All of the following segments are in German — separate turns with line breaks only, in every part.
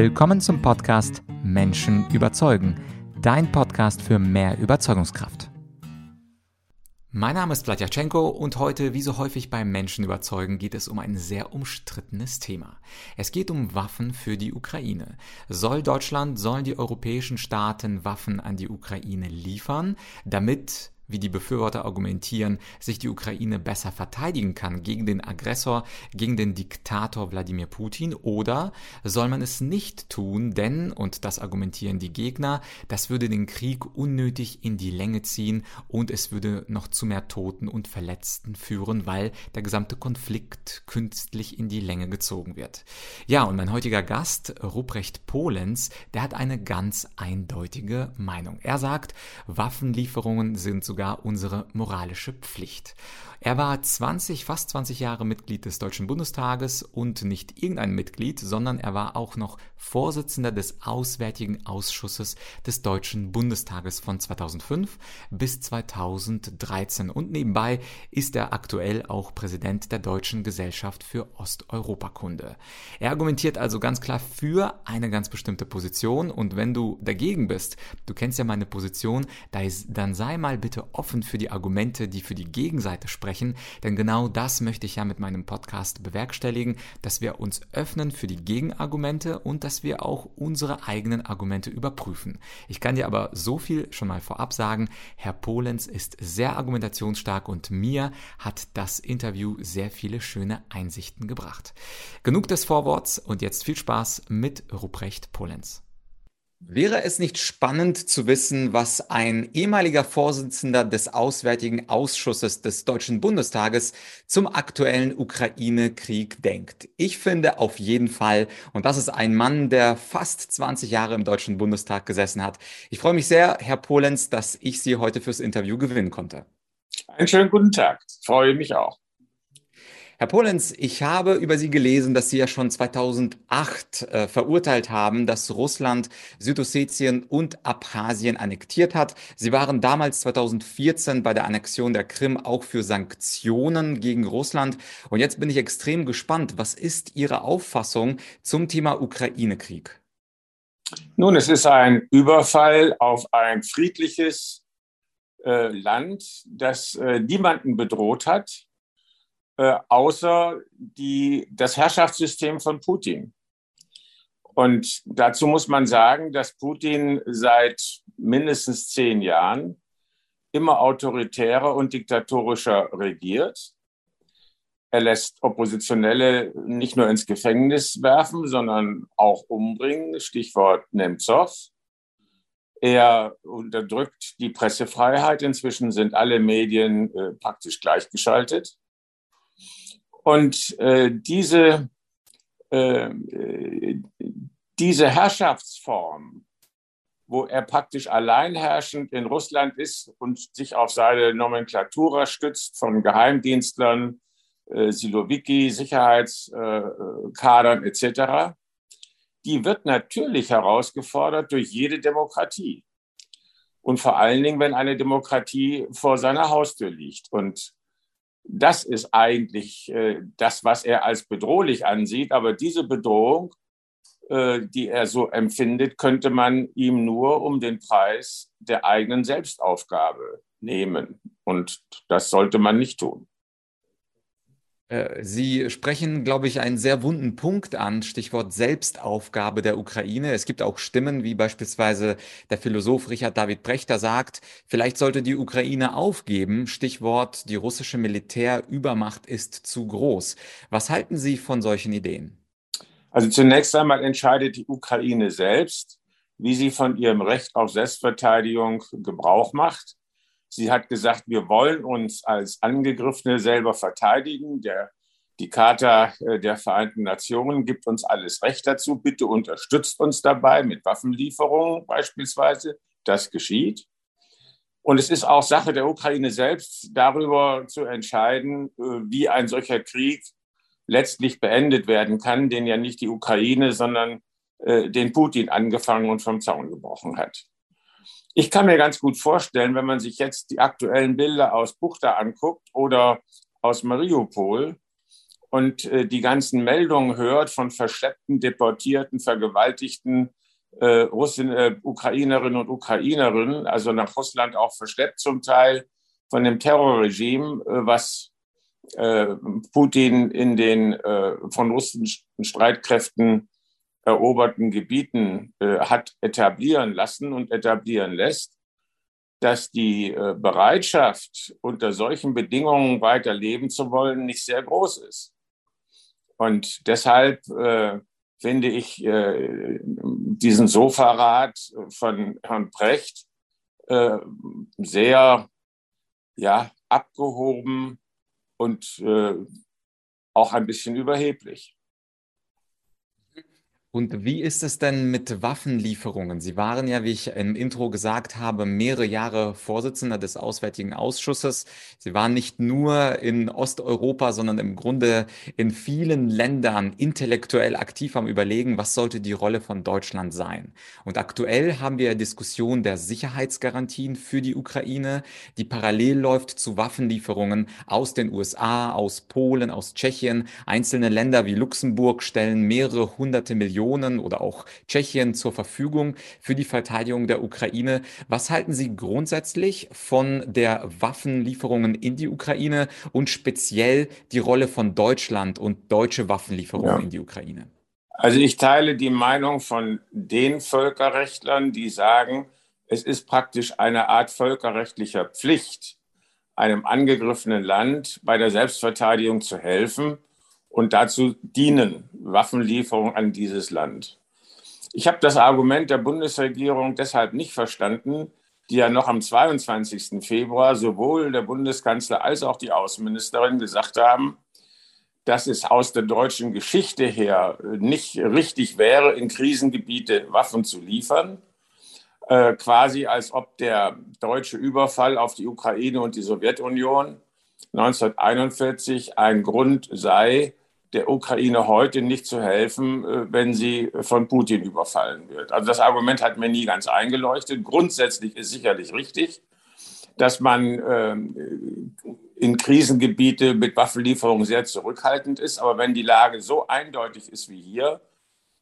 Willkommen zum Podcast Menschen überzeugen, dein Podcast für mehr Überzeugungskraft. Mein Name ist Vladyachenko und heute, wie so häufig beim Menschen überzeugen, geht es um ein sehr umstrittenes Thema. Es geht um Waffen für die Ukraine. Soll Deutschland, sollen die europäischen Staaten Waffen an die Ukraine liefern, damit wie die Befürworter argumentieren, sich die Ukraine besser verteidigen kann gegen den Aggressor, gegen den Diktator Wladimir Putin, oder soll man es nicht tun, denn, und das argumentieren die Gegner, das würde den Krieg unnötig in die Länge ziehen und es würde noch zu mehr Toten und Verletzten führen, weil der gesamte Konflikt künstlich in die Länge gezogen wird. Ja, und mein heutiger Gast, Ruprecht Polenz, der hat eine ganz eindeutige Meinung. Er sagt, Waffenlieferungen sind sogar sogar unsere moralische Pflicht. Er war 20, fast 20 Jahre Mitglied des Deutschen Bundestages und nicht irgendein Mitglied, sondern er war auch noch Vorsitzender des Auswärtigen Ausschusses des Deutschen Bundestages von 2005 bis 2013 und nebenbei ist er aktuell auch Präsident der Deutschen Gesellschaft für Osteuropakunde. Er argumentiert also ganz klar für eine ganz bestimmte Position. Und wenn du dagegen bist, du kennst ja meine Position, dann sei mal bitte offen für die Argumente, die für die Gegenseite sprechen sprechen, denn genau das möchte ich ja mit meinem Podcast bewerkstelligen, dass wir uns öffnen für die Gegenargumente und dass wir auch unsere eigenen Argumente überprüfen. Ich kann dir aber so viel schon mal vorab sagen, Herr Polenz ist sehr argumentationsstark und mir hat das Interview sehr viele schöne Einsichten gebracht. Genug des Vorworts und jetzt viel Spaß mit Ruprecht Polenz. Wäre es nicht spannend zu wissen, was ein ehemaliger Vorsitzender des Auswärtigen Ausschusses des Deutschen Bundestages zum aktuellen Ukraine-Krieg denkt? Ich finde auf jeden Fall, und das ist ein Mann, der fast 20 Jahre im Deutschen Bundestag gesessen hat. Ich freue mich sehr, Herr Polenz, dass ich Sie heute fürs Interview gewinnen konnte.
Einen schönen guten Tag. freue mich auch.
Herr Polenz, ich habe über Sie gelesen, dass Sie ja schon 2008 äh, verurteilt haben, dass Russland Südossetien und Abchasien annektiert hat. Sie waren damals 2014 bei der Annexion der Krim auch für Sanktionen gegen Russland. Und jetzt bin ich extrem gespannt. Was ist Ihre Auffassung zum Thema Ukraine-Krieg?
Nun, es ist ein Überfall auf ein friedliches äh, Land, das äh, niemanden bedroht hat äh, außer die, das Herrschaftssystem von Putin. Und dazu muss man sagen, dass Putin seit mindestens zehn Jahren immer autoritärer und diktatorischer regiert. Er lässt Oppositionelle nicht nur ins Gefängnis werfen, sondern auch umbringen. Stichwort Nemtsov. Er unterdrückt die Pressefreiheit. Inzwischen sind alle Medien äh, praktisch gleichgeschaltet. Und äh, diese, äh, diese Herrschaftsform, wo er praktisch alleinherrschend in Russland ist und sich auf seine Nomenklatura stützt von Geheimdienstlern, äh, Silowiki, Sicherheitskadern etc., die wird natürlich herausgefordert durch jede Demokratie. Und vor allen Dingen, wenn eine Demokratie vor seiner Haustür liegt. Und das ist eigentlich äh, das, was er als bedrohlich ansieht. Aber diese Bedrohung, äh, die er so empfindet, könnte man ihm nur um den Preis der eigenen Selbstaufgabe nehmen. Und das sollte man nicht tun.
Äh, Sie sprechen, glaube ich, einen sehr wunden Punkt an, Stichwort Selbstaufgabe der Ukraine. Es gibt auch Stimmen, wie beispielsweise der Philosoph Richard David Brechter sagt, vielleicht sollte die Ukraine aufgeben. Stichwort, die russische Militärübermacht ist zu groß. Was halten Sie von solchen Ideen?
Also zunächst einmal entscheidet die Ukraine selbst, wie sie von ihrem Recht auf Selbstverteidigung Gebrauch macht. Sie hat gesagt, wir wollen uns als Angegriffene selber verteidigen. Der, die Charta äh, der Vereinten Nationen gibt uns alles Recht dazu. Bitte unterstützt uns dabei mit Waffenlieferungen beispielsweise. Das geschieht. Und es ist auch Sache der Ukraine selbst, darüber zu entscheiden, äh, wie ein solcher Krieg letztlich beendet werden kann, den ja nicht die Ukraine, sondern äh, den Putin angefangen und vom Zaun gebrochen hat. Ich kann mir ganz gut vorstellen, wenn man sich jetzt die aktuellen Bilder aus Buchta anguckt oder aus Mariupol und äh, die ganzen Meldungen hört von verschleppten, deportierten, vergewaltigten äh, Russen, äh, Ukrainerinnen und Ukrainerinnen, also nach Russland auch verschleppt zum Teil von dem Terrorregime, äh, was äh, Putin in den äh, von russischen Streitkräften eroberten Gebieten äh, hat etablieren lassen und etablieren lässt, dass die äh, Bereitschaft, unter solchen Bedingungen weiter leben zu wollen, nicht sehr groß ist. Und deshalb äh, finde ich äh, diesen Sofarat von Herrn Brecht äh, sehr ja, abgehoben und äh, auch ein bisschen überheblich.
Und wie ist es denn mit Waffenlieferungen? Sie waren ja, wie ich im Intro gesagt habe, mehrere Jahre Vorsitzender des Auswärtigen Ausschusses. Sie waren nicht nur in Osteuropa, sondern im Grunde in vielen Ländern intellektuell aktiv am Überlegen, was sollte die Rolle von Deutschland sein. Und aktuell haben wir Diskussion der Sicherheitsgarantien für die Ukraine, die parallel läuft zu Waffenlieferungen aus den USA, aus Polen, aus Tschechien. Einzelne Länder wie Luxemburg stellen mehrere hunderte Millionen Millionen oder auch Tschechien zur Verfügung für die Verteidigung der Ukraine. Was halten Sie grundsätzlich von der Waffenlieferungen in die Ukraine und speziell die Rolle von Deutschland und deutsche Waffenlieferungen ja. in die Ukraine?
Also ich teile die Meinung von den Völkerrechtlern, die sagen, es ist praktisch eine Art völkerrechtlicher Pflicht, einem angegriffenen Land bei der Selbstverteidigung zu helfen und dazu dienen Waffenlieferungen an dieses Land. Ich habe das Argument der Bundesregierung deshalb nicht verstanden, die ja noch am 22. Februar sowohl der Bundeskanzler als auch die Außenministerin gesagt haben, dass es aus der deutschen Geschichte her nicht richtig wäre, in Krisengebiete Waffen zu liefern. Äh, quasi als ob der deutsche Überfall auf die Ukraine und die Sowjetunion 1941 ein Grund sei, der Ukraine heute nicht zu helfen, äh, wenn sie von Putin überfallen wird. Also das Argument hat mir nie ganz eingeleuchtet. Grundsätzlich ist sicherlich richtig, dass man ähm, in Krisengebiete mit Waffenlieferungen sehr zurückhaltend ist. Aber wenn die Lage so eindeutig ist wie hier,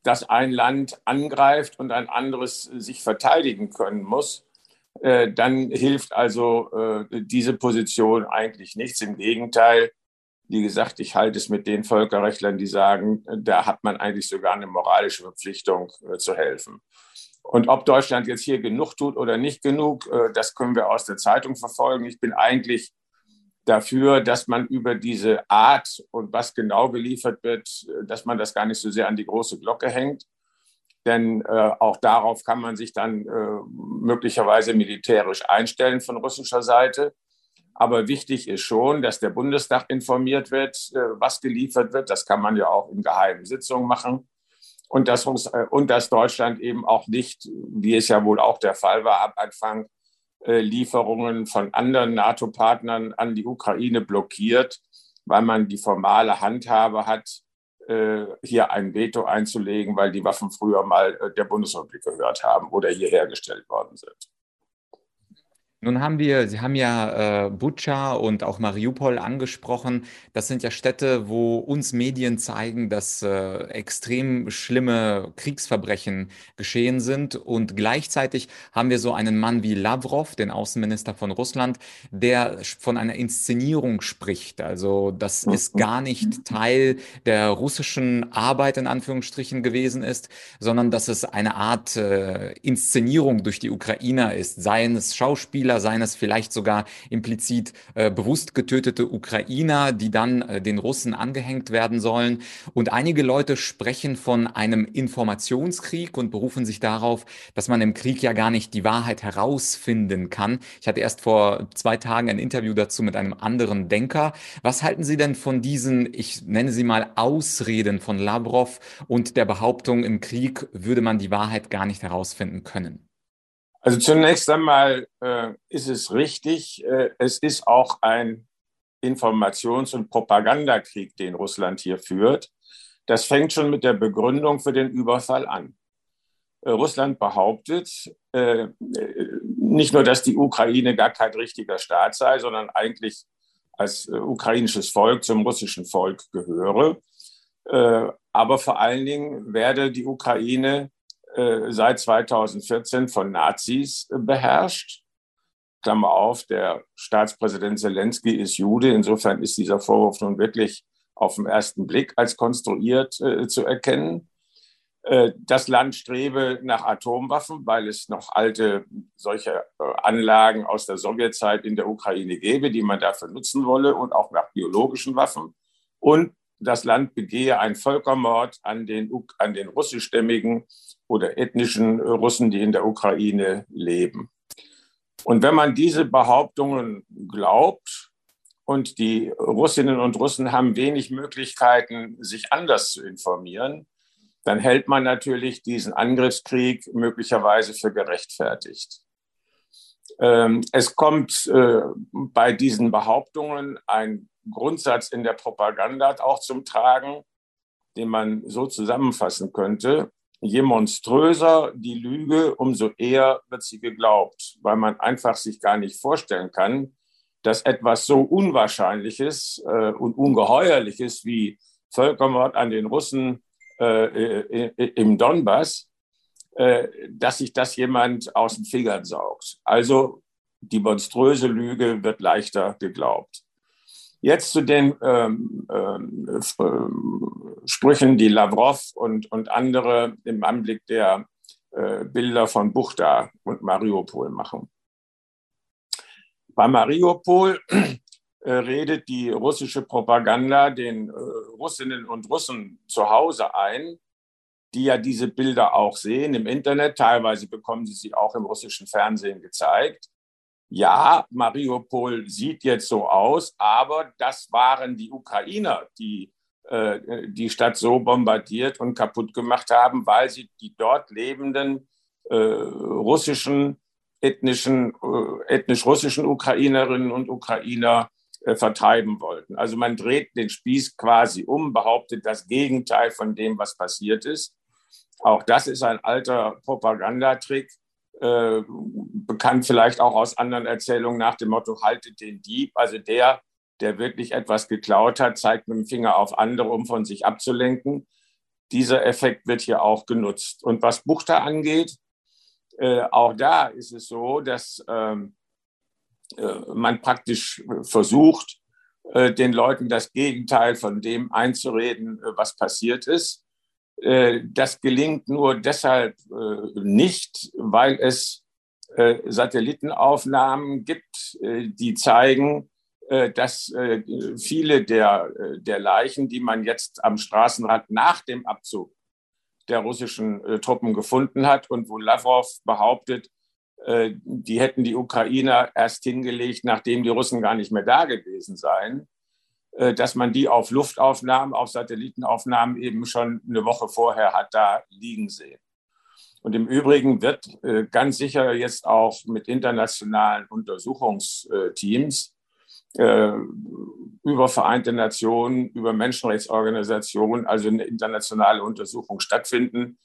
dass ein Land angreift und ein anderes sich verteidigen können muss, äh, dann hilft also äh, diese Position eigentlich nichts. Im Gegenteil, wie gesagt, ich halte es mit den Völkerrechtlern, die sagen, da hat man eigentlich sogar eine moralische Verpflichtung äh, zu helfen. Und ob Deutschland jetzt hier genug tut oder nicht genug, äh, das können wir aus der Zeitung verfolgen. Ich bin eigentlich dafür, dass man über diese Art und was genau geliefert wird, äh, dass man das gar nicht so sehr an die große Glocke hängt. Denn äh, auch darauf kann man sich dann äh, möglicherweise militärisch einstellen von russischer Seite. Aber wichtig ist schon, dass der Bundestag informiert wird, äh, was geliefert wird. Das kann man ja auch in geheimen Sitzungen machen. Und dass, äh, und dass Deutschland eben auch nicht, wie es ja wohl auch der Fall war, ab Anfang äh, Lieferungen von anderen NATO-Partnern an die Ukraine blockiert, weil man die formale Handhabe hat, hier ein Veto einzulegen, weil die Waffen früher mal der Bundesrepublik gehört haben oder hier hergestellt worden sind.
Nun haben wir, Sie haben ja äh, Butscha und auch Mariupol angesprochen. Das sind ja Städte, wo uns Medien zeigen, dass äh, extrem schlimme Kriegsverbrechen geschehen sind. Und gleichzeitig haben wir so einen Mann wie Lavrov, den Außenminister von Russland, der von einer Inszenierung spricht. Also das ist gar nicht Teil der russischen Arbeit in Anführungsstrichen gewesen ist, sondern dass es eine Art äh, Inszenierung durch die Ukrainer ist, seien es Schauspieler, Spieler, seien es vielleicht sogar implizit äh, bewusst getötete Ukrainer, die dann äh, den Russen angehängt werden sollen. Und einige Leute sprechen von einem Informationskrieg und berufen sich darauf, dass man im Krieg ja gar nicht die Wahrheit herausfinden kann. Ich hatte erst vor zwei Tagen ein Interview dazu mit einem anderen Denker. Was halten Sie denn von diesen, ich nenne sie mal Ausreden von Lavrov und der Behauptung, im Krieg würde man die Wahrheit gar nicht herausfinden können?
Also zunächst einmal äh, ist es richtig, äh, es ist auch ein Informations- und Propagandakrieg, den Russland hier führt. Das fängt schon mit der Begründung für den Überfall an. Äh, Russland behauptet äh, nicht nur, dass die Ukraine gar kein richtiger Staat sei, sondern eigentlich als äh, ukrainisches Volk zum russischen Volk gehöre. Äh, aber vor allen Dingen werde die Ukraine äh, seit 2014 von Nazis beherrscht. Klammer auf, der Staatspräsident Zelensky ist Jude. Insofern ist dieser Vorwurf nun wirklich auf den ersten Blick als konstruiert äh, zu erkennen. Äh, das Land strebe nach Atomwaffen, weil es noch alte solche äh, Anlagen aus der Sowjetzeit in der Ukraine gäbe, die man dafür nutzen wolle und auch nach biologischen Waffen. Und das Land begehe einen Völkermord an den, an den russischstämmigen oder ethnischen Russen, die in der Ukraine leben. Und wenn man diese Behauptungen glaubt, und die Russinnen und Russen haben wenig Möglichkeiten, sich anders zu informieren, dann hält man natürlich diesen Angriffskrieg möglicherweise für gerechtfertigt. Ähm, es kommt äh, bei diesen Behauptungen ein Grundsatz in der Propaganda auch zum Tragen, den man so zusammenfassen könnte. Je monströser die Lüge, umso eher wird sie geglaubt, weil man einfach sich gar nicht vorstellen kann, dass etwas so Unwahrscheinliches äh, und Ungeheuerliches wie Völkermord an den Russen äh, im Donbass, äh, dass sich das jemand aus den Fingern saugt. Also die monströse Lüge wird leichter geglaubt. Jetzt zu den ähm, ähm, äh, Sprüchen, die Lavrov und, und andere im Anblick der äh, Bilder von Buchta und Mariupol machen. Bei Mariupol äh, redet die russische Propaganda den äh, Russinnen und Russen zu Hause ein, die ja diese Bilder auch sehen im Internet. Teilweise bekommen sie sie auch im russischen Fernsehen gezeigt. Ja, Mariupol sieht jetzt so aus, aber das waren die Ukrainer, die äh, die Stadt so bombardiert und kaputt gemacht haben, weil sie die dort lebenden äh, russischen ethnischen, äh, ethnisch russischen Ukrainerinnen und Ukrainer äh, vertreiben wollten. Also man dreht den Spieß quasi um, behauptet das Gegenteil von dem, was passiert ist. Auch das ist ein alter Propagandatrick, äh, bekannt vielleicht auch aus anderen Erzählungen nach dem Motto, haltet den Dieb. Also der, der wirklich etwas geklaut hat, zeigt mit dem Finger auf andere, um von sich abzulenken. Dieser Effekt wird hier auch genutzt. Und was Buchter angeht, äh, auch da ist es so, dass ähm, äh, man praktisch versucht, äh, den Leuten das Gegenteil von dem einzureden, äh, was passiert ist. Das gelingt nur deshalb nicht, weil es Satellitenaufnahmen gibt, die zeigen, dass viele der, der Leichen, die man jetzt am Straßenrand nach dem Abzug der russischen Truppen gefunden hat und wo Lavrov behauptet, äh, die hätten die Ukrainer erst hingelegt, nachdem die Russen gar nicht mehr da gewesen seien, äh, dass man die auf Luftaufnahmen, auf Satellitenaufnahmen eben schon eine Woche vorher hat da liegen sehen. Und im Übrigen wird äh, ganz sicher jetzt auch mit internationalen Untersuchungsteams über Vereinte Nationen, über Menschenrechtsorganisationen, also eine internationale Untersuchung stattfinden,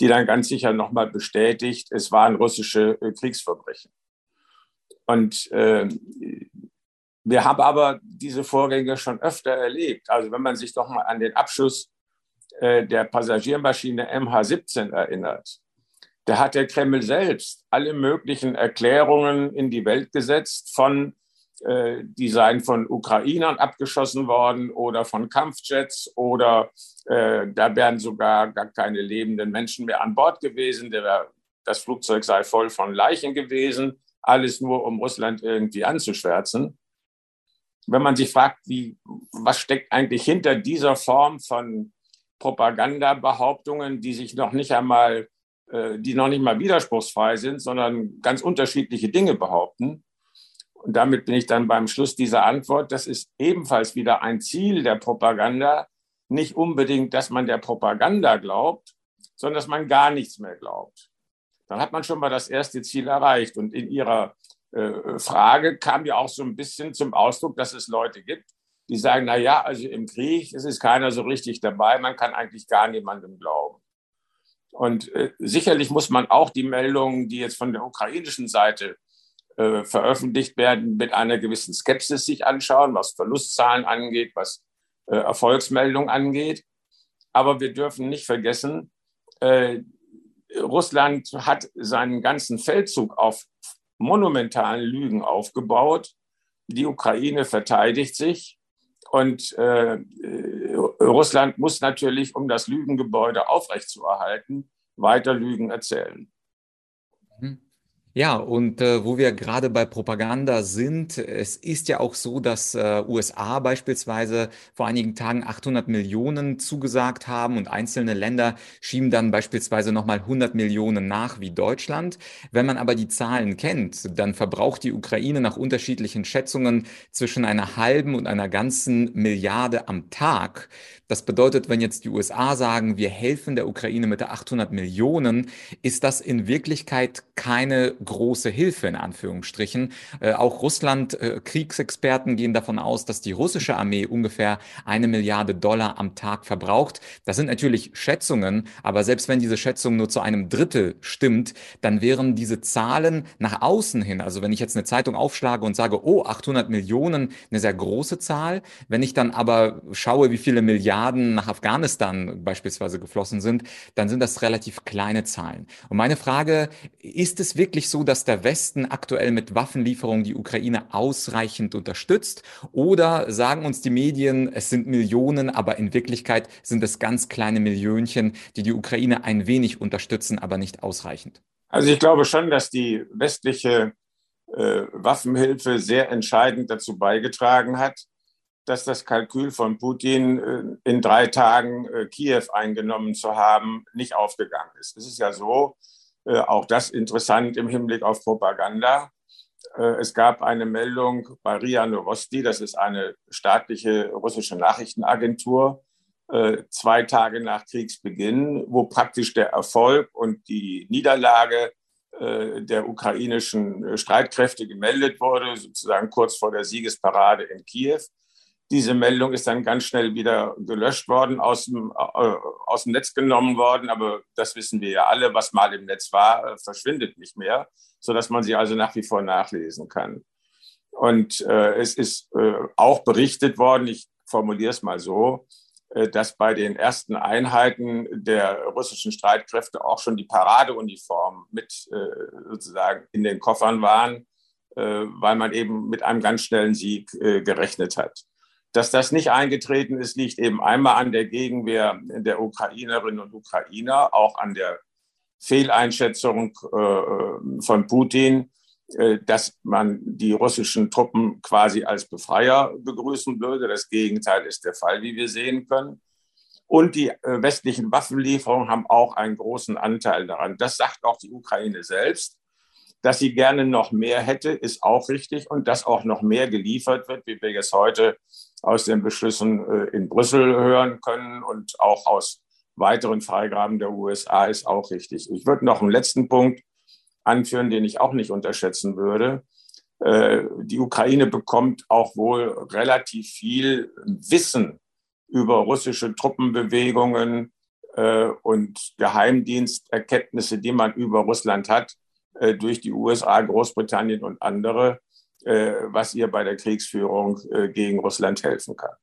die dann ganz sicher nochmal bestätigt, es waren russische äh, Kriegsverbrechen. Und äh, wir haben aber diese Vorgänge schon öfter erlebt. Also wenn man sich doch mal an den Abschuss äh, der Passagiermaschine MH17 erinnert, da hat der Kreml selbst alle möglichen Erklärungen in die Welt gesetzt von äh, die seien von Ukrainern abgeschossen worden oder von Kampfjets oder äh, da wären sogar gar keine lebenden Menschen mehr an Bord gewesen. Der, das Flugzeug sei voll von Leichen gewesen. Alles nur, um Russland irgendwie anzuschwärzen. Wenn man sich fragt, wie, was steckt eigentlich hinter dieser Form von Propagandabehauptungen, die sich noch nicht einmal, äh, die noch nicht mal widerspruchsfrei sind, sondern ganz unterschiedliche Dinge behaupten, und damit bin ich dann beim Schluss dieser Antwort. Das ist ebenfalls wieder ein Ziel der Propaganda. Nicht unbedingt, dass man der Propaganda glaubt, sondern dass man gar nichts mehr glaubt. Dann hat man schon mal das erste Ziel erreicht. Und in Ihrer Frage kam ja auch so ein bisschen zum Ausdruck, dass es Leute gibt, die sagen, na ja, also im Krieg es ist keiner so richtig dabei, man kann eigentlich gar niemandem glauben. Und äh, sicherlich muss man auch die Meldungen, die jetzt von der ukrainischen Seite äh, veröffentlicht werden, mit einer gewissen Skepsis sich anschauen, was Verlustzahlen angeht, was äh, Erfolgsmeldungen angeht. Aber wir dürfen nicht vergessen, äh, Russland hat seinen ganzen Feldzug auf monumentalen Lügen aufgebaut. Die Ukraine verteidigt sich und äh, Russland muss natürlich, um das Lügengebäude aufrechtzuerhalten, weiter Lügen erzählen.
Ja, und äh, wo wir gerade bei Propaganda sind, es ist ja auch so, dass äh, USA beispielsweise vor einigen Tagen 800 Millionen zugesagt haben und einzelne Länder schieben dann beispielsweise nochmal 100 Millionen nach wie Deutschland. Wenn man aber die Zahlen kennt, dann verbraucht die Ukraine nach unterschiedlichen Schätzungen zwischen einer halben und einer ganzen Milliarde am Tag. Das bedeutet, wenn jetzt die USA sagen, wir helfen der Ukraine mit der 800 Millionen, ist das in Wirklichkeit keine große Hilfe in Anführungsstrichen. Äh, auch Russland, äh, Kriegsexperten gehen davon aus, dass die russische Armee ungefähr eine Milliarde Dollar am Tag verbraucht. Das sind natürlich Schätzungen, aber selbst wenn diese Schätzung nur zu einem Drittel stimmt, dann wären diese Zahlen nach außen hin, also wenn ich jetzt eine Zeitung aufschlage und sage, oh, 800 Millionen, eine sehr große Zahl. Wenn ich dann aber schaue, wie viele Milliarden Milliarden nach Afghanistan beispielsweise geflossen sind, dann sind das relativ kleine Zahlen. Und meine Frage, ist es wirklich so, dass der Westen aktuell mit Waffenlieferungen die Ukraine ausreichend unterstützt? Oder sagen uns die Medien, es sind Millionen, aber in Wirklichkeit sind es ganz kleine Millionchen, die die Ukraine ein wenig unterstützen, aber nicht ausreichend?
Also ich glaube schon, dass die westliche äh, Waffenhilfe sehr entscheidend dazu beigetragen hat, dass das Kalkül von Putin, äh, in drei Tagen äh, Kiew eingenommen zu haben, nicht aufgegangen ist. Es ist ja so, äh, auch das interessant im Hinblick auf Propaganda. Es gab eine Meldung bei RIA Novosti, das ist eine staatliche russische Nachrichtenagentur, zwei Tage nach Kriegsbeginn, wo praktisch der Erfolg und die Niederlage der ukrainischen Streitkräfte gemeldet wurde, sozusagen kurz vor der Siegesparade in Kiew. Diese Meldung ist dann ganz schnell wieder gelöscht worden, aus dem, äh, aus dem Netz genommen worden. Aber das wissen wir ja alle, was mal im Netz war, äh, verschwindet nicht mehr, sodass man sie also nach wie vor nachlesen kann. Und äh, es ist äh, auch berichtet worden, ich formuliere es mal so, äh, dass bei den ersten Einheiten der russischen Streitkräfte auch schon die Paradeuniformen mit äh, sozusagen in den Koffern waren, weil man eben mit einem ganz schnellen Sieg gerechnet hat. Dass das nicht eingetreten ist, liegt eben einmal an der Gegenwehr der Ukrainerinnen und Ukrainer, auch an der Fehleinschätzung äh, von Putin, äh, dass man die russischen Truppen quasi als Befreier begrüßen würde. Das Gegenteil ist der Fall, wie wir sehen können. Und die äh, westlichen Waffenlieferungen haben auch einen großen Anteil daran. Das sagt auch die Ukraine selbst. Dass sie gerne noch mehr hätte, ist auch richtig. Und dass auch noch mehr geliefert wird, wie wir jetzt heute aus den Beschlüssen äh, in Brüssel hören können und auch aus weiteren Freigaben der USA ist auch richtig. Ich würde noch einen letzten Punkt anführen, den ich auch nicht unterschätzen würde. Äh, die Ukraine bekommt auch wohl relativ viel Wissen über russische Truppenbewegungen äh, und Geheimdiensterkenntnisse, die man über Russland hat, durch die USA, Großbritannien und andere. Äh, was ihr bei der Kriegsführung äh, gegen Russland helfen kann.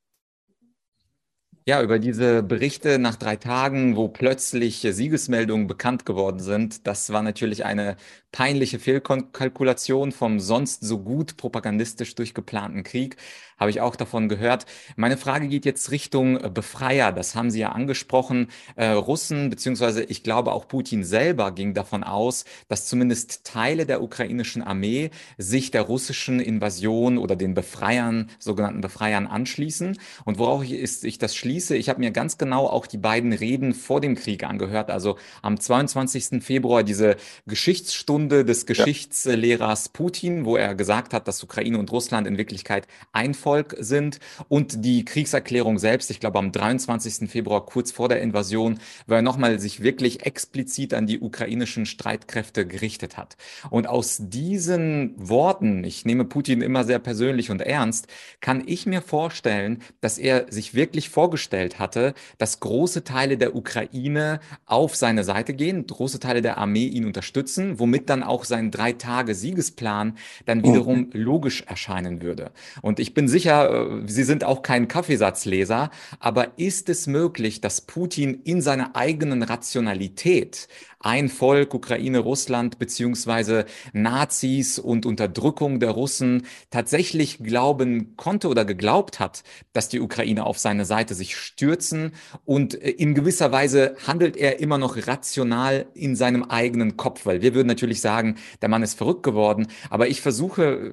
Ja, über diese Berichte nach drei Tagen, wo plötzlich Siegesmeldungen bekannt geworden sind, das war natürlich eine peinliche Fehlkalkulation vom sonst so gut propagandistisch durchgeplanten Krieg. Habe ich auch davon gehört. Meine Frage geht jetzt Richtung Befreier. Das haben Sie ja angesprochen. Äh, Russen, beziehungsweise ich glaube auch Putin selber ging davon aus, dass zumindest Teile der ukrainischen Armee sich der russischen Invasion oder den Befreiern, sogenannten Befreiern anschließen. Und worauf ist, ich das schließe, ich habe mir ganz genau auch die beiden Reden vor dem Krieg angehört. Also am 22. Februar diese Geschichtsstunde des Geschichtslehrers Putin, wo er gesagt hat, dass Ukraine und Russland in Wirklichkeit ein Volk sind und die Kriegserklärung selbst, ich glaube am 23. Februar kurz vor der Invasion, wo er nochmal sich wirklich explizit an die ukrainischen Streitkräfte gerichtet hat. Und aus diesen Worten, ich nehme Putin immer sehr persönlich und ernst, kann ich mir vorstellen, dass er sich wirklich vorgestellt vorgestellt hatte, dass große Teile der Ukraine auf seine Seite gehen, große Teile der Armee ihn unterstützen, womit dann auch sein drei Tage Siegesplan dann mhm. wiederum logisch erscheinen würde. Und ich bin sicher, äh, Sie sind auch kein Kaffeesatzleser, aber ist es möglich, dass Putin in seiner eigenen Rationalität ein Volk, Ukraine, Russland beziehungsweise Nazis und Unterdrückung der Russen tatsächlich glauben konnte oder geglaubt hat, dass die Ukraine auf seine Seite sich stürzen und äh, in gewisser Weise handelt er immer noch rational in seinem eigenen Kopf, weil wir würden natürlich sagen, der Mann ist verrückt geworden, aber ich versuche äh,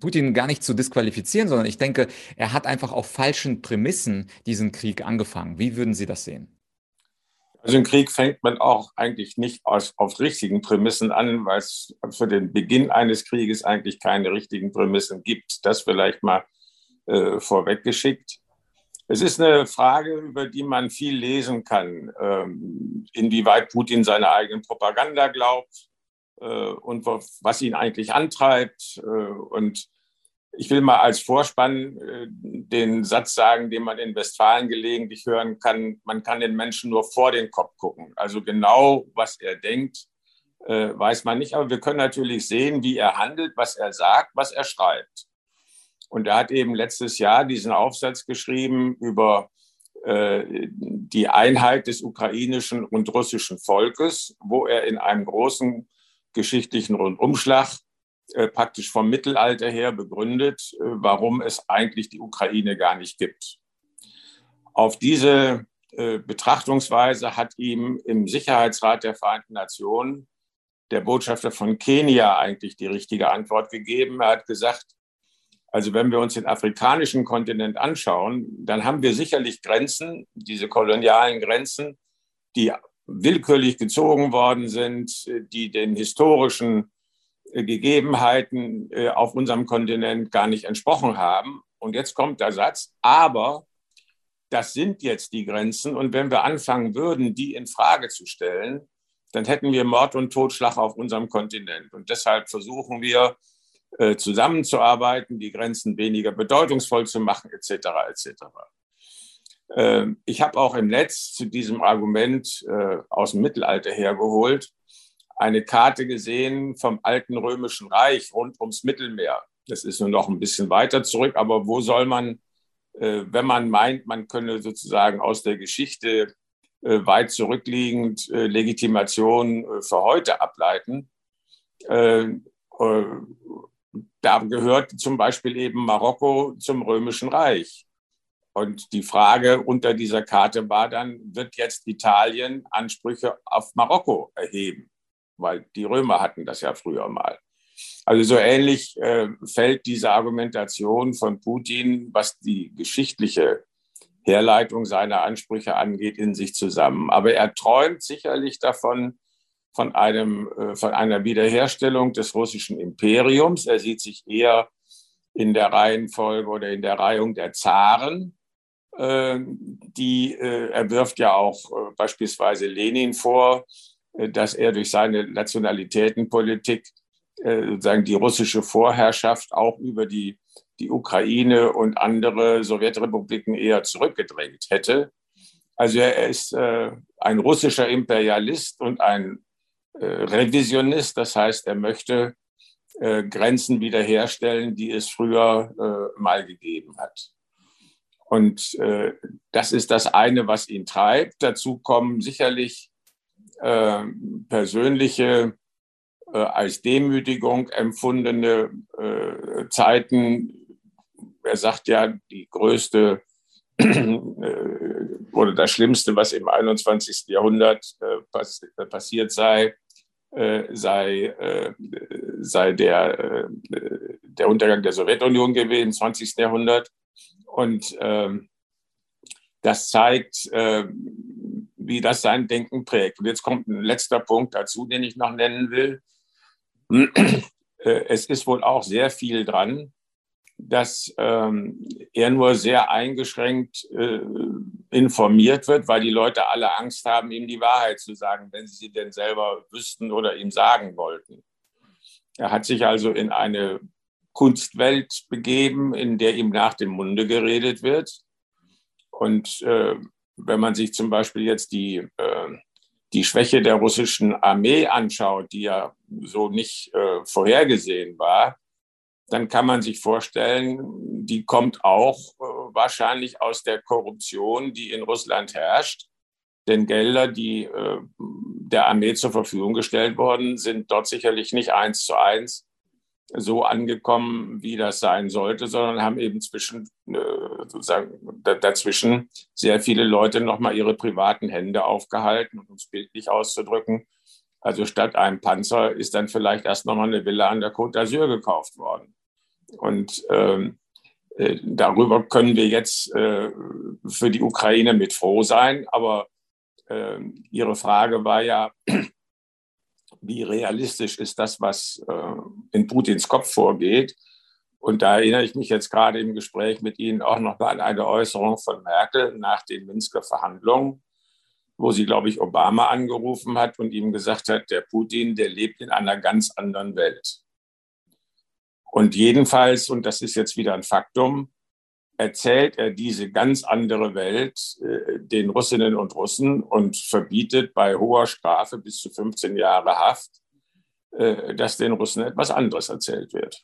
Putin gar nicht zu disqualifizieren, sondern ich denke, er hat einfach auf falschen Prämissen diesen Krieg angefangen. Wie würden Sie das sehen?
Also im Krieg fängt man auch eigentlich nicht aus, auf richtigen Prämissen an, weil es für den Beginn eines Krieges eigentlich keine richtigen Prämissen gibt. Das vielleicht mal äh, vorweggeschickt. Es ist eine Frage, über die man viel lesen kann, ähm, inwieweit Putin seine eigenen Propaganda glaubt äh, und was ihn eigentlich antreibt äh, und ich will mal als Vorspann äh, den Satz sagen, den man in Westfalen gelegentlich hören kann. Man kann den Menschen nur vor den Kopf gucken. Also genau, was er denkt, weiß man nicht. Aber wir können natürlich sehen, wie er handelt, was er sagt, was er schreibt. Und er hat eben letztes Jahr diesen Aufsatz geschrieben über äh, die Einheit des ukrainischen und russischen Volkes, wo er in einem großen geschichtlichen Rundumschlag äh, praktisch vom Mittelalter her begründet, äh, warum es eigentlich die Ukraine gar nicht gibt. Auf diese äh, Betrachtungsweise hat ihm im Sicherheitsrat der Vereinten Nationen der Botschafter von Kenia eigentlich die richtige Antwort gegeben. Er hat gesagt, also wenn wir uns den afrikanischen Kontinent anschauen, dann haben wir sicherlich Grenzen, diese kolonialen Grenzen, die willkürlich gezogen worden sind, die den historischen Gegebenheiten äh, auf unserem Kontinent gar nicht entsprochen haben. Und jetzt kommt der Satz, aber das sind jetzt die Grenzen. Und wenn wir anfangen würden, die in Frage zu stellen, dann hätten wir Mord und Totschlag auf unserem Kontinent. Und deshalb versuchen wir äh, zusammenzuarbeiten, die Grenzen weniger bedeutungsvoll zu machen, etc. etc. Ähm, ich habe auch im Netz zu diesem Argument äh, aus dem Mittelalter hergeholt eine Karte gesehen vom alten römischen Reich rund ums Mittelmeer. Das ist nur noch ein bisschen weiter zurück, aber wo soll man, äh, wenn man meint, man könne sozusagen aus der Geschichte weit zurückliegend Legitimation für heute ableiten? Da gehört zum Beispiel eben Marokko zum römischen Reich. Und die Frage unter dieser Karte war dann, wird jetzt Italien Ansprüche auf Marokko erheben? weil die Römer hatten das ja früher mal. Also so ähnlich äh, fällt diese Argumentation von Putin, was die geschichtliche Herleitung seiner Ansprüche angeht, in sich zusammen. Aber er träumt sicherlich davon, von, einem, äh, von einer Wiederherstellung des russischen Imperiums. Er sieht sich eher in der Reihenfolge oder in der Reihung der Zaren. Äh, die, äh, er wirft ja auch beispielsweise Lenin vor, dass er durch seine Nationalitätenpolitik sozusagen die russische Vorherrschaft auch über die, die Ukraine und andere Sowjetrepubliken eher zurückgedrängt hätte. Also er ist äh, ein russischer Imperialist und ein Revisionist, das heißt, er möchte Grenzen wiederherstellen, die es früher mal gegeben hat. Und das ist das eine, was ihn treibt. Dazu kommen sicherlich äh, persönliche, äh, als Demütigung empfundene äh, Zeiten. Er sagt ja, die größte äh, oder das Schlimmste, was im 21. Jahrhundert äh, pass passiert sei, sei, sei der, der Untergang der Sowjetunion gewesen im 20. Jahrhundert. Und ähm, das zeigt, wie das sein Denken prägt. Und jetzt kommt ein letzter Punkt dazu, den ich noch nennen will. Äh, es ist wohl auch sehr viel dran, dass ähm, er nur sehr eingeschränkt äh, informiert wird, weil die Leute alle Angst haben, ihm die Wahrheit zu sagen, wenn sie sie denn selber wüssten oder ihm sagen wollten. Er hat sich also in eine Kunstwelt begeben, in der ihm nach dem Munde geredet wird Und äh, wenn man sich zum Beispiel jetzt die, äh, die Schwäche der russischen Armee anschaut, die ja so nicht äh, vorhergesehen war, dann kann man sich vorstellen, die kommt auch äh, wahrscheinlich aus der Korruption, die in Russland herrscht. Denn Gelder, die äh, der Armee zur Verfügung gestellt worden, sind dort sicherlich nicht eins zu eins so angekommen, wie das sein sollte, sondern haben eben zwischen, äh, sozusagen dazwischen sehr viele Leute nochmal ihre privaten Hände aufgehalten, um es bildlich auszudrücken. Also statt einem Panzer ist dann vielleicht erst nochmal eine Villa an der Côte d'Azur gekauft worden. Und ähm, äh, darüber können wir jetzt äh, für die Ukraine mit froh sein. Aber äh, Ihre Frage war ja, wie realistisch ist das, was äh, in Putins Kopf vorgeht. Und da erinnere ich mich jetzt gerade im Gespräch mit Ihnen auch noch an eine Äußerung von Merkel nach den Minsker Verhandlungen, wo sie, glaube ich, Obama angerufen hat und ihm gesagt hat, der Putin, der lebt in einer ganz anderen Welt. Und jedenfalls, und das ist jetzt wieder ein Faktum, erzählt er diese ganz andere Welt äh, den Russinnen und Russen und verbietet bei hoher Strafe bis zu 15 Jahre Haft, äh, dass den Russen etwas anderes erzählt wird.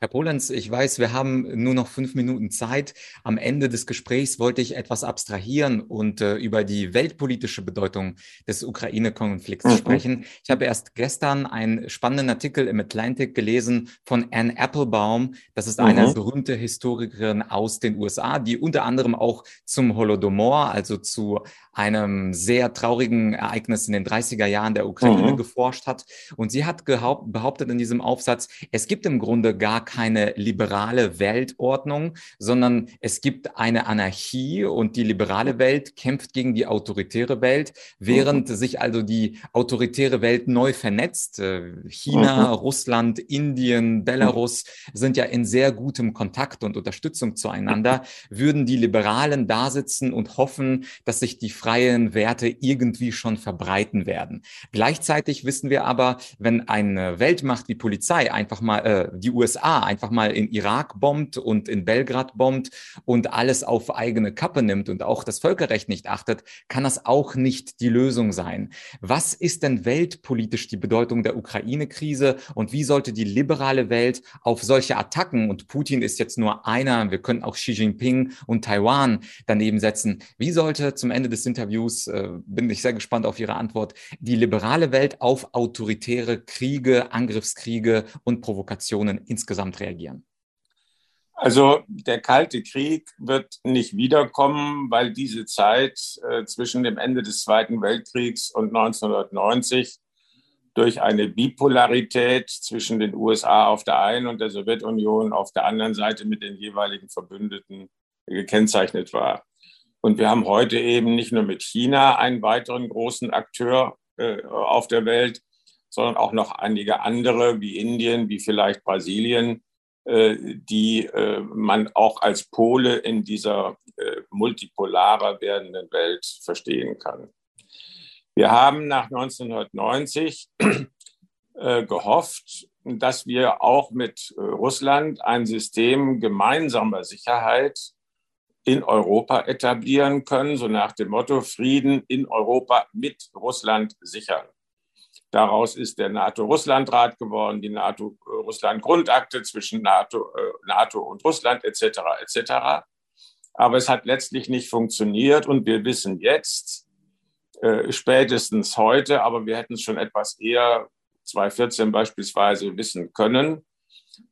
Herr Polenz, ich weiß, wir haben nur noch fünf Minuten Zeit. Am Ende des Gesprächs wollte ich etwas abstrahieren und äh, über die weltpolitische Bedeutung des Ukraine-Konflikts mhm. sprechen. Ich habe erst gestern einen spannenden Artikel im Atlantic gelesen von Anne Applebaum. Das ist eine mhm. berühmte Historikerin aus den USA, die unter anderem auch zum Holodomor, also zu einem sehr traurigen Ereignis in den 30er Jahren der Ukraine mhm. geforscht hat. Und sie hat behauptet in diesem Aufsatz, es gibt im Grunde gar keine liberale Weltordnung, sondern es gibt eine Anarchie und die liberale Welt kämpft gegen die autoritäre Welt, während mhm. sich also die autoritäre Welt neu vernetzt. Äh, China, mhm. Russland, Indien, Belarus sind ja in sehr gutem Kontakt und Unterstützung zueinander, würden die Liberalen da sitzen und hoffen, dass sich die freien Werte irgendwie schon verbreiten werden. Gleichzeitig wissen wir aber, wenn eine Weltmacht wie Polizei einfach mal äh, die USA einfach mal in Irak bombt und in Belgrad bombt und alles auf eigene Kappe nimmt und auch das Völkerrecht nicht achtet, kann das auch nicht die Lösung sein. Was ist denn weltpolitisch die Bedeutung der Ukraine-Krise und wie sollte die liberale Welt auf solche Attacken, und Putin ist jetzt nur einer, wir können auch Xi Jinping und Taiwan daneben setzen, wie sollte zum Ende des Interviews, äh, bin ich sehr gespannt auf Ihre Antwort, die liberale Welt auf autoritäre Kriege, Angriffskriege und Provokationen insgesamt reagieren?
Also der Kalte Krieg wird nicht wiederkommen, weil diese Zeit äh, zwischen dem Ende des Zweiten Weltkriegs und 1990 durch eine Bipolarität zwischen den USA auf der einen und der Sowjetunion auf der anderen Seite mit den jeweiligen Verbündeten gekennzeichnet war. Und wir haben heute eben nicht nur mit China einen weiteren großen Akteur äh, auf der Welt, sondern auch noch einige andere wie Indien, wie vielleicht Brasilien, äh, die äh, man auch als Pole in dieser äh, multipolarer werdenden Welt verstehen kann. Wir haben nach 1990 äh, gehofft, dass wir auch mit Russland ein System gemeinsamer Sicherheit in Europa etablieren können, so nach dem Motto Frieden in Europa mit Russland sichern. Daraus ist der NATO-Russland-Rat geworden, die NATO-Russland-Grundakte zwischen NATO, äh, NATO und Russland etc. etc. Aber es hat letztlich nicht funktioniert und wir wissen jetzt, äh, spätestens heute, aber wir hätten es schon etwas eher 2014 beispielsweise wissen können,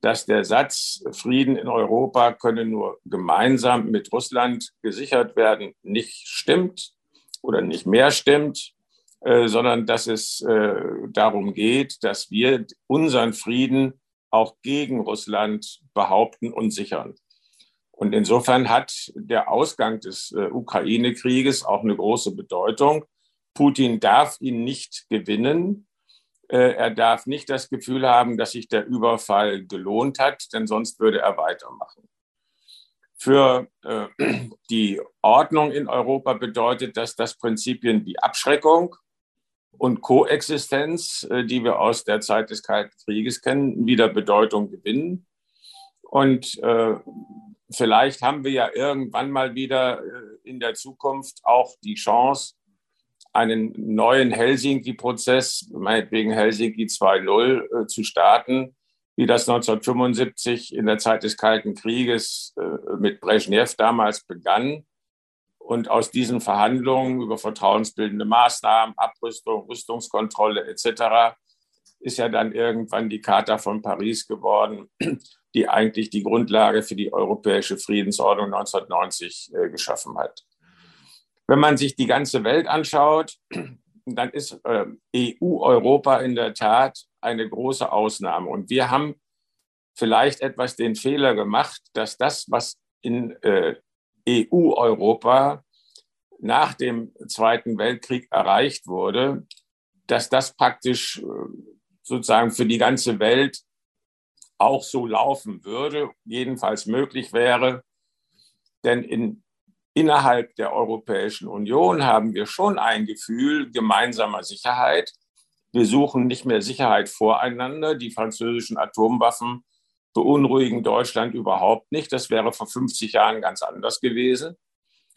dass der Satz, Frieden in Europa könne nur gemeinsam mit Russland gesichert werden, nicht stimmt oder nicht mehr stimmt, äh, sondern dass es äh, darum geht, dass wir unseren Frieden auch gegen Russland behaupten und sichern. Und insofern hat der Ausgang des äh, Ukraine-Krieges auch eine große Bedeutung. Putin darf ihn nicht gewinnen. Er darf nicht das Gefühl haben, dass sich der Überfall gelohnt hat, denn sonst würde er weitermachen. Für die Ordnung in Europa bedeutet das, dass Prinzipien wie Abschreckung und Koexistenz, äh, die wir aus der Zeit des Kalten Krieges kennen, wieder Bedeutung gewinnen. Und vielleicht haben wir ja irgendwann mal wieder in der Zukunft auch die Chance, einen neuen Helsinki-Prozess, meinetwegen Helsinki 2.0, äh, zu starten, wie das 1975 in der Zeit des Kalten Krieges äh, mit Brezhnev damals begann. Und aus diesen Verhandlungen über vertrauensbildende Maßnahmen, Abrüstung, Rüstungskontrolle etc. ist ja dann irgendwann die Charta von Paris geworden, die eigentlich die Grundlage für die europäische Friedensordnung 1990 äh, geschaffen hat. Wenn man sich die ganze Welt anschaut, dann ist äh, EU-Europa in der Tat eine große Ausnahme. Und wir haben vielleicht etwas den Fehler gemacht, dass das, was in äh, EU-Europa nach dem Zweiten Weltkrieg erreicht wurde, dass das praktisch äh, sozusagen für die ganze Welt auch so laufen würde, jedenfalls möglich wäre. Denn in innerhalb der Europäischen Union haben wir schon ein Gefühl gemeinsamer Sicherheit. Wir suchen nicht mehr Sicherheit voreinander. Die französischen Atomwaffen beunruhigen Deutschland überhaupt nicht. Das wäre vor 50 Jahren ganz anders gewesen.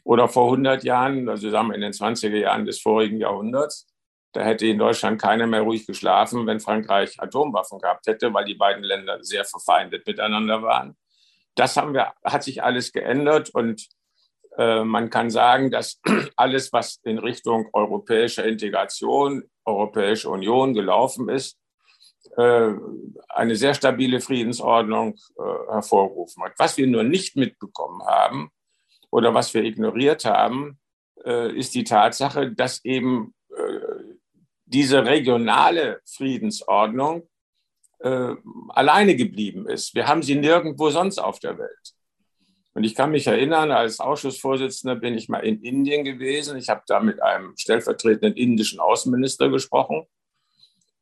Oder vor 100 Jahren, also sagen wir in den 20er Jahren des vorigen Jahrhunderts. Da hätte in Deutschland keiner mehr ruhig geschlafen, wenn Frankreich Atomwaffen gehabt hätte, weil die beiden Länder sehr verfeindet miteinander waren. Das haben wir, hat sich alles geändert und äh, man kann sagen, dass alles, was in Richtung europäischer Integration, Europäische Union gelaufen ist, eine sehr stabile Friedensordnung äh, hervorgerufen hat. Was wir nur nicht mitbekommen haben oder was wir ignoriert haben, ist die Tatsache, dass eben diese regionale Friedensordnung alleine geblieben ist. Wir haben sie nirgendwo sonst auf der Welt. Und ich kann mich erinnern, als Ausschussvorsitzender bin ich mal in Indien gewesen. Ich habe da mit einem stellvertretenden indischen Außenminister gesprochen.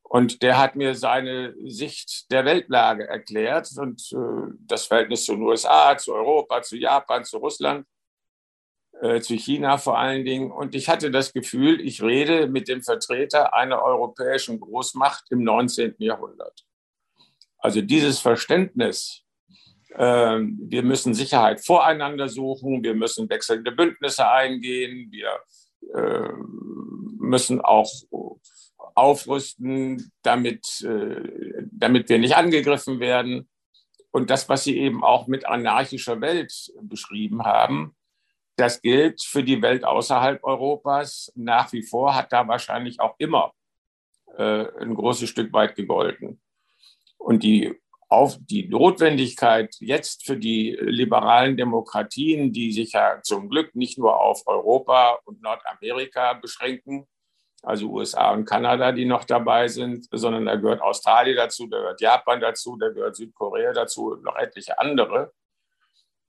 Und der hat mir seine Sicht der Weltlage erklärt und äh, das Verhältnis zu den USA, zu Europa, zu Japan, zu Russland, äh, zu China vor allen Dingen. Und ich hatte das Gefühl, ich rede mit dem Vertreter einer europäischen Großmacht im 19. Jahrhundert. Also dieses Verständnis ähm, wir müssen Sicherheit voreinander suchen, wir müssen wechselnde Bündnisse eingehen, wir ähm, müssen auch aufrüsten, damit, äh, damit wir nicht angegriffen werden. Und das, was Sie eben auch mit anarchischer Welt beschrieben haben, das gilt für die Welt außerhalb Europas nach wie vor, hat da wahrscheinlich auch immer äh, ein großes Stück weit gegolten. Und die auf die Notwendigkeit jetzt für die liberalen Demokratien, die sich ja zum Glück nicht nur auf Europa und Nordamerika beschränken, also USA und Kanada, die noch dabei sind, sondern da gehört Australien dazu, da gehört Japan dazu, da gehört Südkorea dazu und noch etliche andere.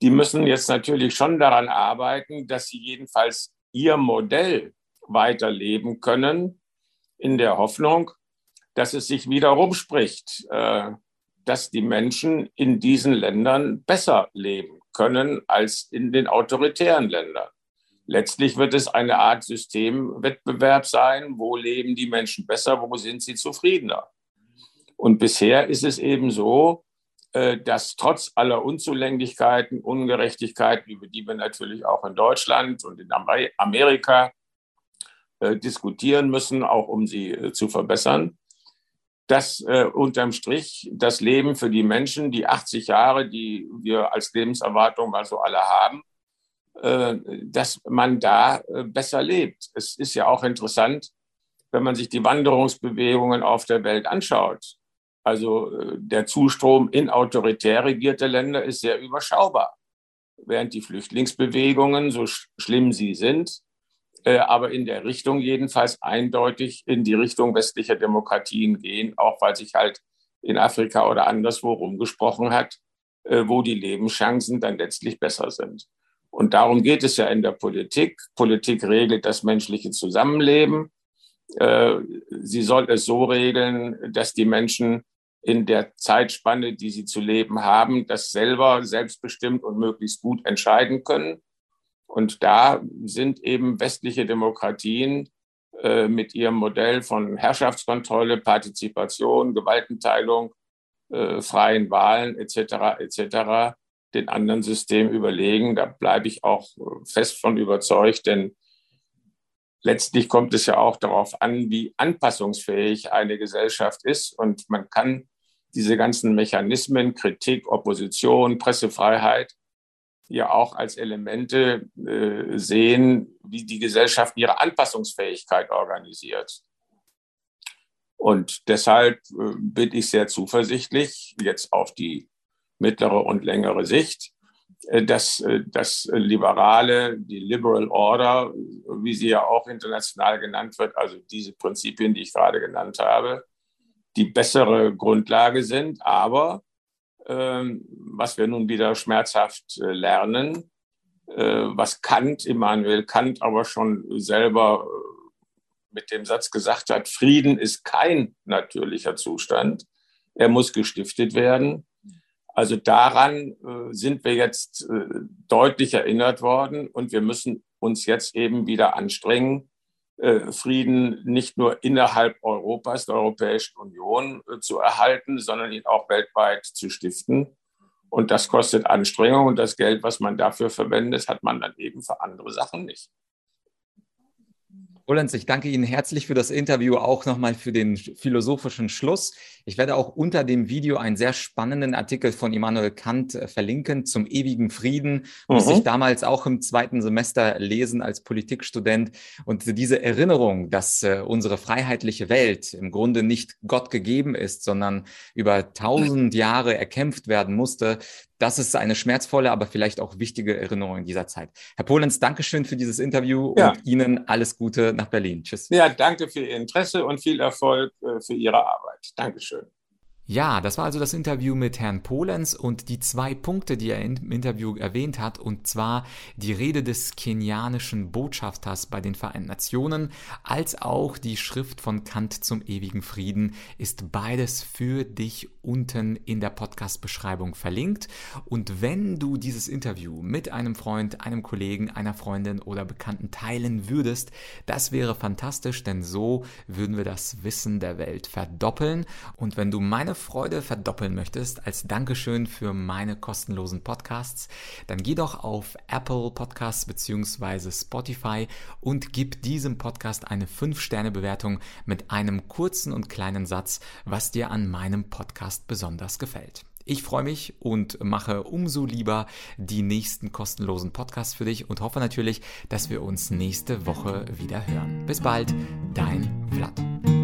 Die müssen jetzt natürlich schon daran arbeiten, dass sie jedenfalls ihr Modell weiterleben können, in der Hoffnung, dass es sich wieder rumspricht. Äh, dass die Menschen in diesen Ländern besser leben können als in den autoritären Ländern. Letztlich wird es eine Art Systemwettbewerb sein, wo leben die Menschen besser, wo sind sie zufriedener. Und bisher ist es eben so, äh, dass trotz aller Unzulänglichkeiten, Ungerechtigkeiten, über die wir natürlich auch in Deutschland und in Amerika äh, diskutieren müssen, auch um sie äh, zu verbessern, dass unterm Strich das Leben für die Menschen, die 80 Jahre, die wir als Lebenserwartung mal so alle haben, dass man da äh, besser lebt. Es ist ja auch interessant, wenn man sich die Wanderungsbewegungen auf der Welt anschaut. Also äh, der Zustrom in autoritär regierte Länder ist sehr überschaubar, während die Flüchtlingsbewegungen, so sch schlimm sie sind, äh, aber in der Richtung jedenfalls eindeutig in die Richtung westlicher Demokratien gehen, auch weil sich halt in Afrika oder anderswo rumgesprochen hat, äh, wo die Lebenschancen dann letztlich besser sind. Und darum geht es ja in der Politik. Politik regelt das menschliche Zusammenleben. Äh, sie soll es so regeln, dass die Menschen in der Zeitspanne, die sie zu leben haben, das selber selbstbestimmt und möglichst gut entscheiden können. Und da sind eben westliche Demokratien äh, mit ihrem Modell von Herrschaftskontrolle, Partizipation, Gewaltenteilung, äh, freien Wahlen etc. etc. den anderen Systemen überlegen. Da bleibe ich auch fest von überzeugt, denn letztlich kommt es ja auch darauf an, wie anpassungsfähig eine Gesellschaft ist. Und man kann diese ganzen Mechanismen, Kritik, Opposition, Pressefreiheit, ja auch als Elemente äh, sehen, wie die Gesellschaft ihre Anpassungsfähigkeit organisiert. Und deshalb äh, bin ich sehr zuversichtlich, jetzt auf die mittlere und längere Sicht, äh, dass äh, das Liberale, die Liberal Order, wie sie ja auch international genannt wird, also diese Prinzipien, die ich gerade genannt habe, die bessere Grundlage sind. Aber ähm, was wir nun wieder schmerzhaft äh, lernen, was Kant, Immanuel Kant aber schon selber mit dem Satz gesagt hat, Frieden ist kein natürlicher Zustand, er muss gestiftet werden. Also daran äh, sind wir jetzt äh, deutlich erinnert worden und wir müssen uns jetzt eben wieder anstrengen, äh, Frieden nicht nur innerhalb Europas, der Europäischen Union äh, zu erhalten, sondern ihn auch weltweit zu stiften. Und das kostet Anstrengung und das Geld, was man dafür verwendet, hat man dann eben für andere Sachen nicht.
Roland, ich danke Ihnen herzlich für das Interview, auch nochmal für den philosophischen Schluss. Ich werde auch unter dem Video einen sehr spannenden Artikel von Immanuel Kant äh, verlinken zum ewigen Frieden. Mhm. Musste ich damals auch im zweiten Semester lesen als Politikstudent. Und diese Erinnerung, dass äh, unsere freiheitliche Welt im Grunde nicht Gott gegeben ist, sondern über tausend Jahre erkämpft werden musste, das ist eine schmerzvolle, aber vielleicht auch wichtige Erinnerung in dieser Zeit. Herr Polenz, Dankeschön für dieses Interview ja. und Ihnen alles Gute nach Berlin. Tschüss.
Ja, danke für Ihr Interesse und viel Erfolg äh, für Ihre Arbeit. Dankeschön.
Ja, das war also das Interview mit Herrn Polenz und die zwei Punkte, die er im Interview erwähnt hat, und zwar die Rede des kenianischen Botschafters bei den Vereinten Nationen, als auch die Schrift von Kant zum ewigen Frieden, ist beides für dich unten in der Podcast-Beschreibung verlinkt. Und wenn du dieses Interview mit einem Freund, einem Kollegen, einer Freundin oder Bekannten teilen würdest, das wäre fantastisch, denn so würden wir das Wissen der Welt verdoppeln. Und wenn du meine Freude verdoppeln möchtest als Dankeschön für meine kostenlosen Podcasts, dann geh doch auf Apple Podcasts bzw. Spotify und gib diesem Podcast eine 5-Sterne-Bewertung mit einem kurzen und kleinen Satz, was dir an meinem Podcast besonders gefällt. Ich freue mich und mache umso lieber die nächsten kostenlosen Podcasts für dich und hoffe natürlich, dass wir uns nächste Woche wieder hören. Bis bald, dein Vlad.